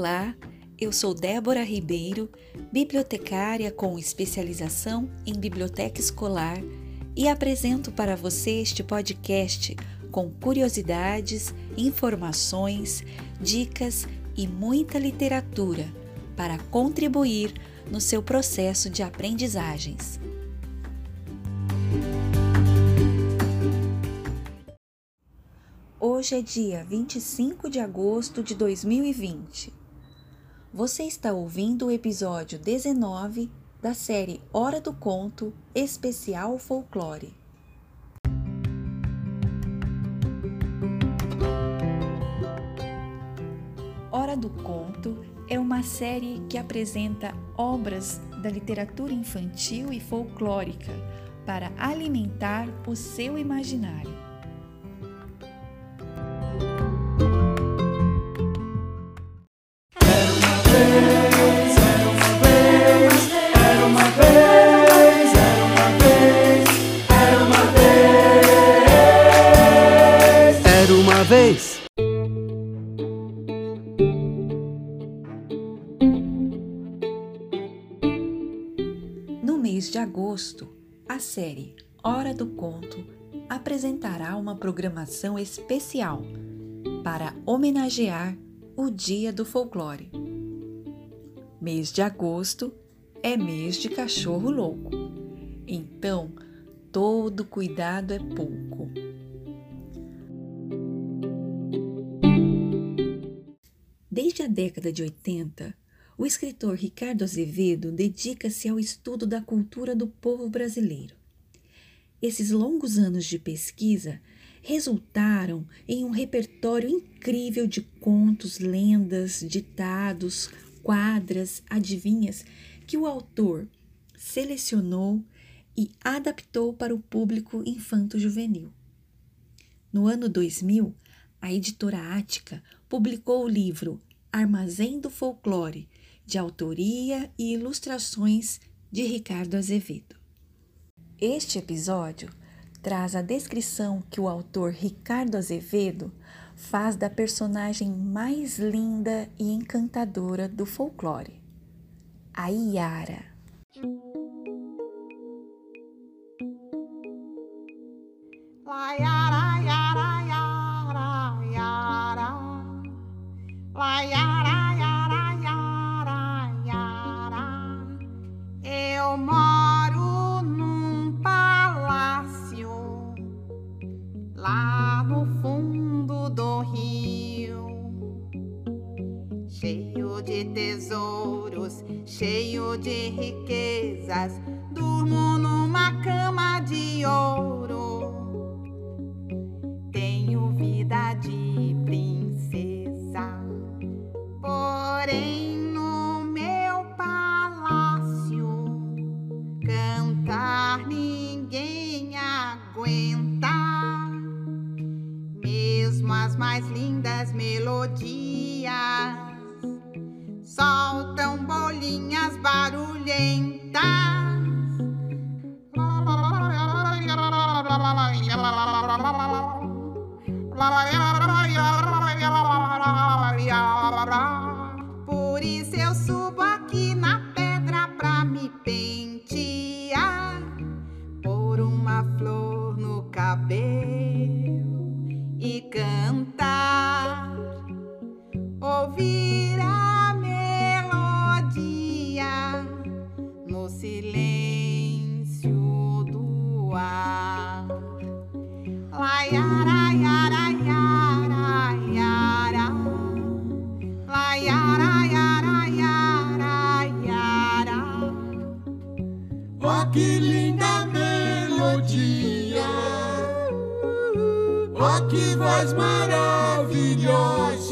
Olá, eu sou Débora Ribeiro, bibliotecária com especialização em biblioteca escolar e apresento para você este podcast com curiosidades, informações, dicas e muita literatura para contribuir no seu processo de aprendizagens. Hoje é dia 25 de agosto de 2020. Você está ouvindo o episódio 19 da série Hora do Conto Especial Folclore. Hora do Conto é uma série que apresenta obras da literatura infantil e folclórica para alimentar o seu imaginário. A série Hora do Conto apresentará uma programação especial para homenagear o Dia do Folclore. Mês de agosto é mês de cachorro louco, então todo cuidado é pouco. Desde a década de 80, o escritor Ricardo Azevedo dedica-se ao estudo da cultura do povo brasileiro. Esses longos anos de pesquisa resultaram em um repertório incrível de contos, lendas, ditados, quadras, adivinhas que o autor selecionou e adaptou para o público infanto-juvenil. No ano 2000, a editora Ática publicou o livro Armazém do Folclore, de autoria e ilustrações de Ricardo Azevedo. Este episódio traz a descrição que o autor Ricardo Azevedo faz da personagem mais linda e encantadora do folclore, a Iara. Por isso eu subo aqui na pedra pra me pentear, Ó que linda melodia, ó que voz maravilhosa.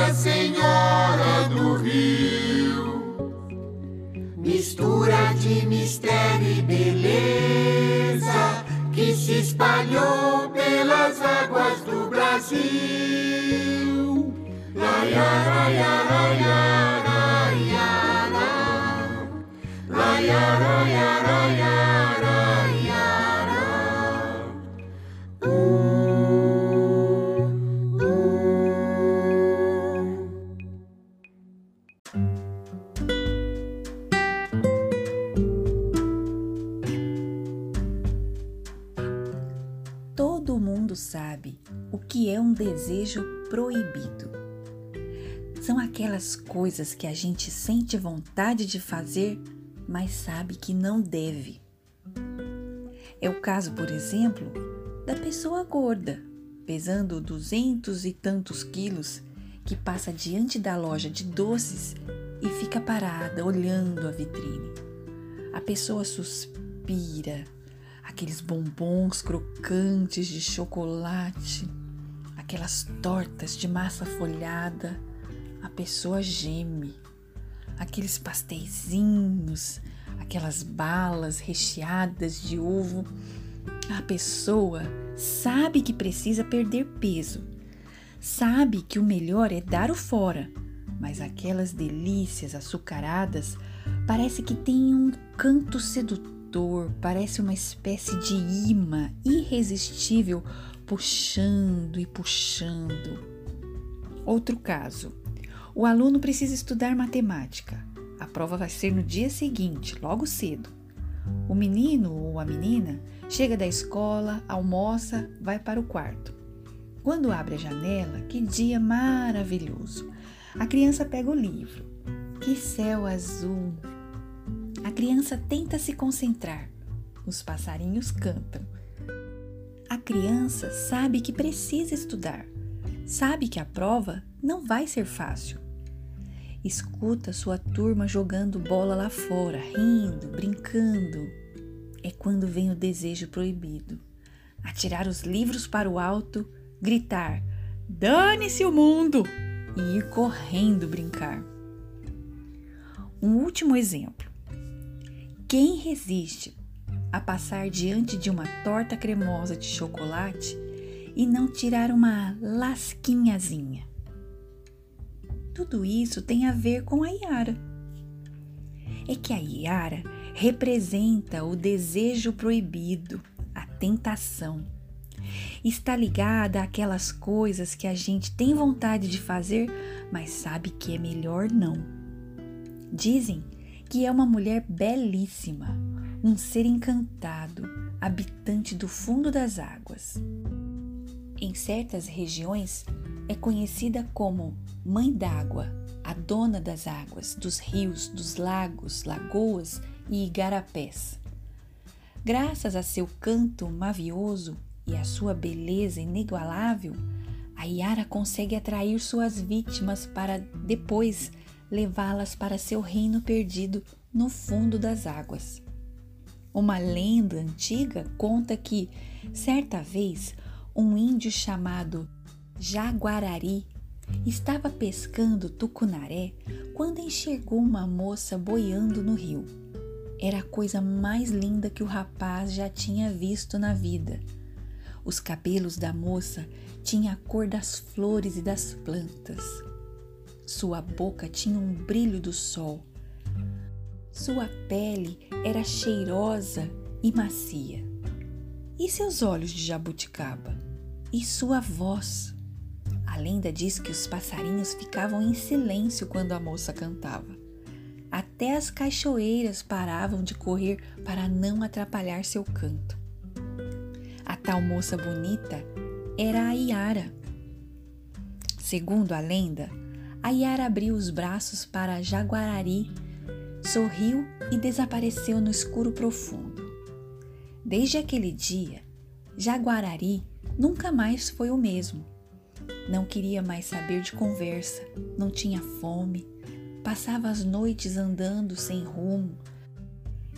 Nossa Senhora do Rio, mistura de mistério e beleza que se espalhou pelas águas do Brasil. Laia, laia, laia, laia, laia, laia, laia. É um desejo proibido. São aquelas coisas que a gente sente vontade de fazer, mas sabe que não deve. É o caso, por exemplo, da pessoa gorda, pesando duzentos e tantos quilos, que passa diante da loja de doces e fica parada olhando a vitrine. A pessoa suspira, aqueles bombons crocantes de chocolate, aquelas tortas de massa folhada, a pessoa geme. Aqueles pasteizinhos, aquelas balas recheadas de ovo, a pessoa sabe que precisa perder peso, sabe que o melhor é dar o fora, mas aquelas delícias açucaradas parece que têm um canto sedutor, parece uma espécie de imã irresistível puxando e puxando. Outro caso. O aluno precisa estudar matemática. A prova vai ser no dia seguinte, logo cedo. O menino ou a menina chega da escola, almoça, vai para o quarto. Quando abre a janela, que dia maravilhoso! A criança pega o livro. Que céu azul! A criança tenta se concentrar. Os passarinhos cantam. A criança sabe que precisa estudar, sabe que a prova não vai ser fácil. Escuta sua turma jogando bola lá fora, rindo, brincando. É quando vem o desejo proibido. Atirar os livros para o alto, gritar: Dane-se o mundo! e ir correndo brincar. Um último exemplo. Quem resiste a passar diante de uma torta cremosa de chocolate e não tirar uma lasquinhazinha? Tudo isso tem a ver com a Yara. É que a Yara representa o desejo proibido, a tentação. Está ligada àquelas coisas que a gente tem vontade de fazer, mas sabe que é melhor não. Dizem que é uma mulher belíssima, um ser encantado, habitante do fundo das águas. Em certas regiões, é conhecida como Mãe d'Água, a dona das águas, dos rios, dos lagos, lagoas e igarapés. Graças a seu canto mavioso e a sua beleza inigualável, a Yara consegue atrair suas vítimas para depois levá-las para seu reino perdido no fundo das águas. Uma lenda antiga conta que, certa vez, um índio chamado Jaguarari estava pescando tucunaré quando enxergou uma moça boiando no rio. Era a coisa mais linda que o rapaz já tinha visto na vida. Os cabelos da moça tinham a cor das flores e das plantas. Sua boca tinha um brilho do sol. Sua pele era cheirosa e macia. E seus olhos de jabuticaba? E sua voz? A lenda diz que os passarinhos ficavam em silêncio quando a moça cantava. Até as cachoeiras paravam de correr para não atrapalhar seu canto. A tal moça bonita era a Iara. Segundo a lenda, a Iara abriu os braços para Jaguarari, sorriu e desapareceu no escuro profundo. Desde aquele dia, Jaguarari nunca mais foi o mesmo. Não queria mais saber de conversa, não tinha fome, passava as noites andando sem rumo,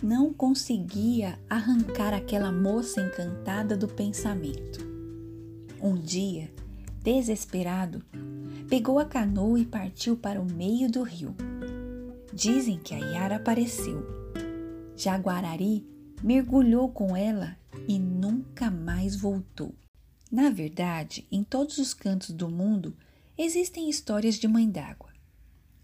não conseguia arrancar aquela moça encantada do pensamento. Um dia, desesperado, pegou a canoa e partiu para o meio do rio. Dizem que a Yara apareceu. Jaguarari mergulhou com ela e nunca mais voltou. Na verdade, em todos os cantos do mundo existem histórias de mãe d'água.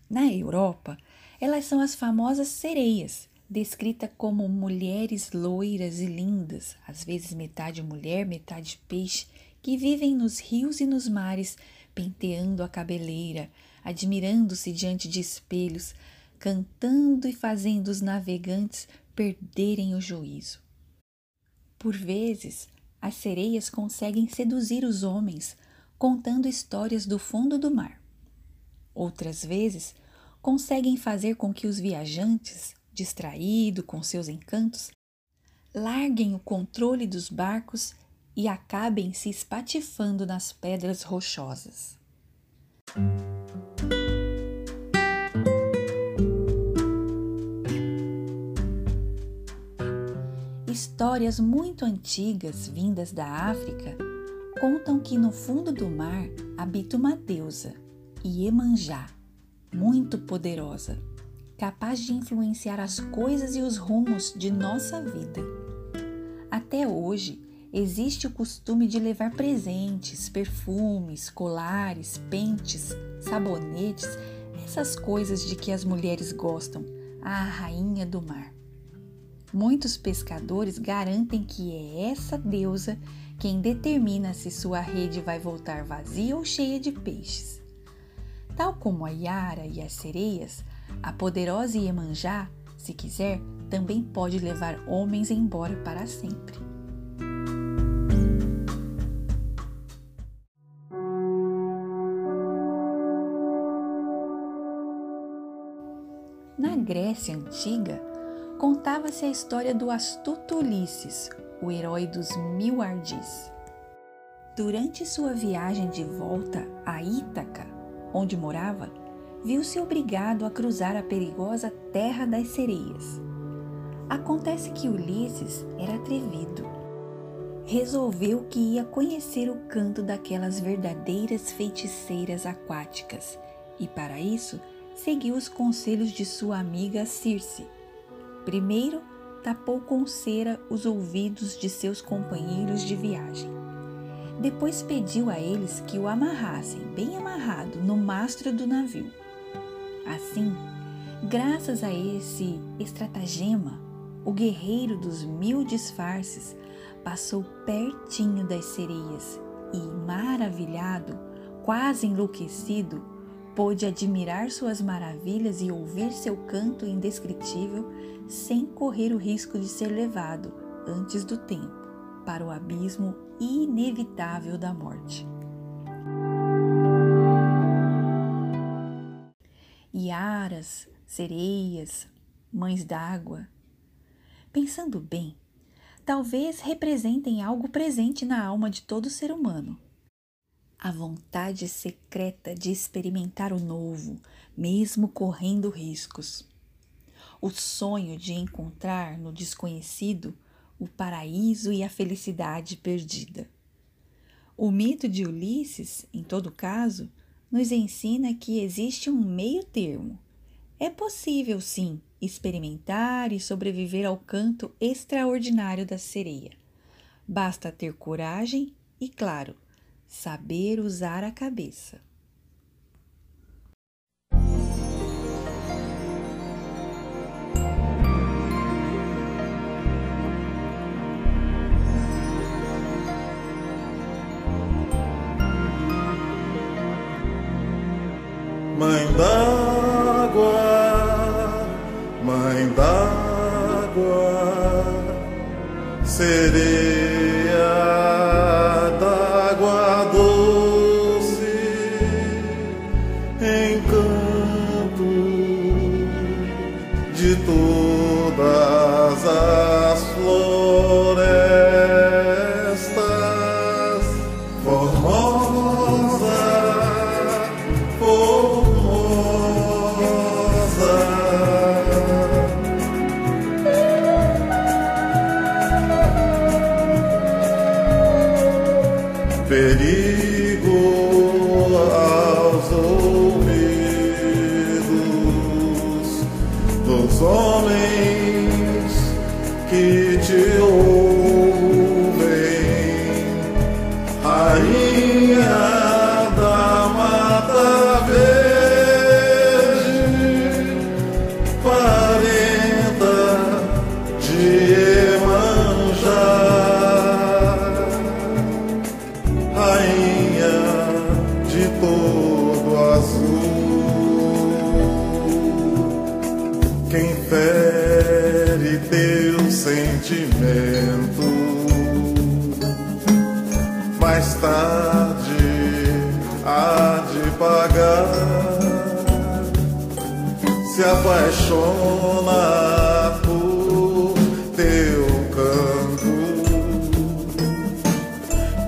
Na Europa, elas são as famosas sereias, descritas como mulheres loiras e lindas, às vezes metade mulher, metade peixe, que vivem nos rios e nos mares, penteando a cabeleira, admirando-se diante de espelhos, cantando e fazendo os navegantes perderem o juízo. Por vezes, as sereias conseguem seduzir os homens contando histórias do fundo do mar. Outras vezes, conseguem fazer com que os viajantes, distraídos com seus encantos, larguem o controle dos barcos e acabem se espatifando nas pedras rochosas. Histórias muito antigas vindas da África contam que no fundo do mar habita uma deusa, Iemanjá, muito poderosa, capaz de influenciar as coisas e os rumos de nossa vida. Até hoje, existe o costume de levar presentes, perfumes, colares, pentes, sabonetes, essas coisas de que as mulheres gostam, à rainha do mar. Muitos pescadores garantem que é essa deusa quem determina se sua rede vai voltar vazia ou cheia de peixes. Tal como a Yara e as sereias, a poderosa Iemanjá, se quiser, também pode levar homens embora para sempre. Na Grécia Antiga, contava-se a história do astuto Ulisses, o herói dos mil ardis. Durante sua viagem de volta a Ítaca, onde morava, viu-se obrigado a cruzar a perigosa Terra das Sereias. Acontece que Ulisses era atrevido. Resolveu que ia conhecer o canto daquelas verdadeiras feiticeiras aquáticas e, para isso, seguiu os conselhos de sua amiga Circe. Primeiro, tapou com cera os ouvidos de seus companheiros de viagem. Depois pediu a eles que o amarrassem, bem amarrado, no mastro do navio. Assim, graças a esse estratagema, o guerreiro dos mil disfarces passou pertinho das sereias e, maravilhado, quase enlouquecido, pôde admirar suas maravilhas e ouvir seu canto indescritível sem correr o risco de ser levado, antes do tempo, para o abismo inevitável da morte. Iaras, sereias, mães d'água. Pensando bem, talvez representem algo presente na alma de todo ser humano a vontade secreta de experimentar o novo, mesmo correndo riscos. O sonho de encontrar no desconhecido o paraíso e a felicidade perdida. O mito de Ulisses, em todo caso, nos ensina que existe um meio termo. É possível, sim, experimentar e sobreviver ao canto extraordinário da sereia. Basta ter coragem e, claro, saber usar a cabeça. Mãe d'água, mãe d'água, sereia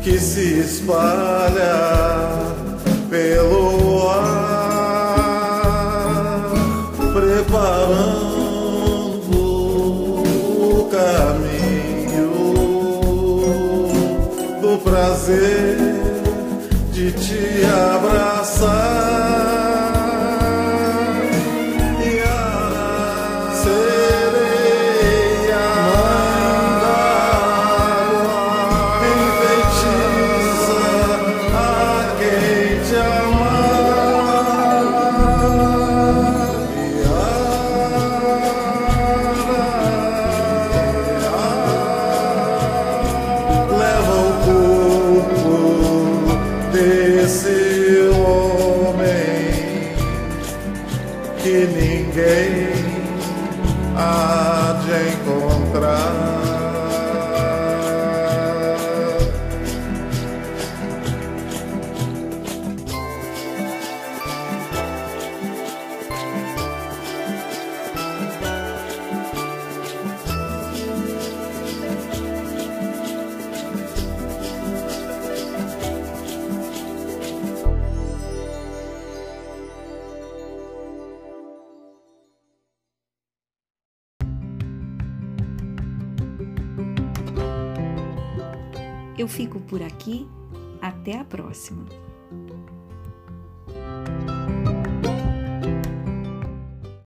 que se espalha pelo ar, preparando o caminho do prazer de te abraçar. Eu fico por aqui. Até a próxima!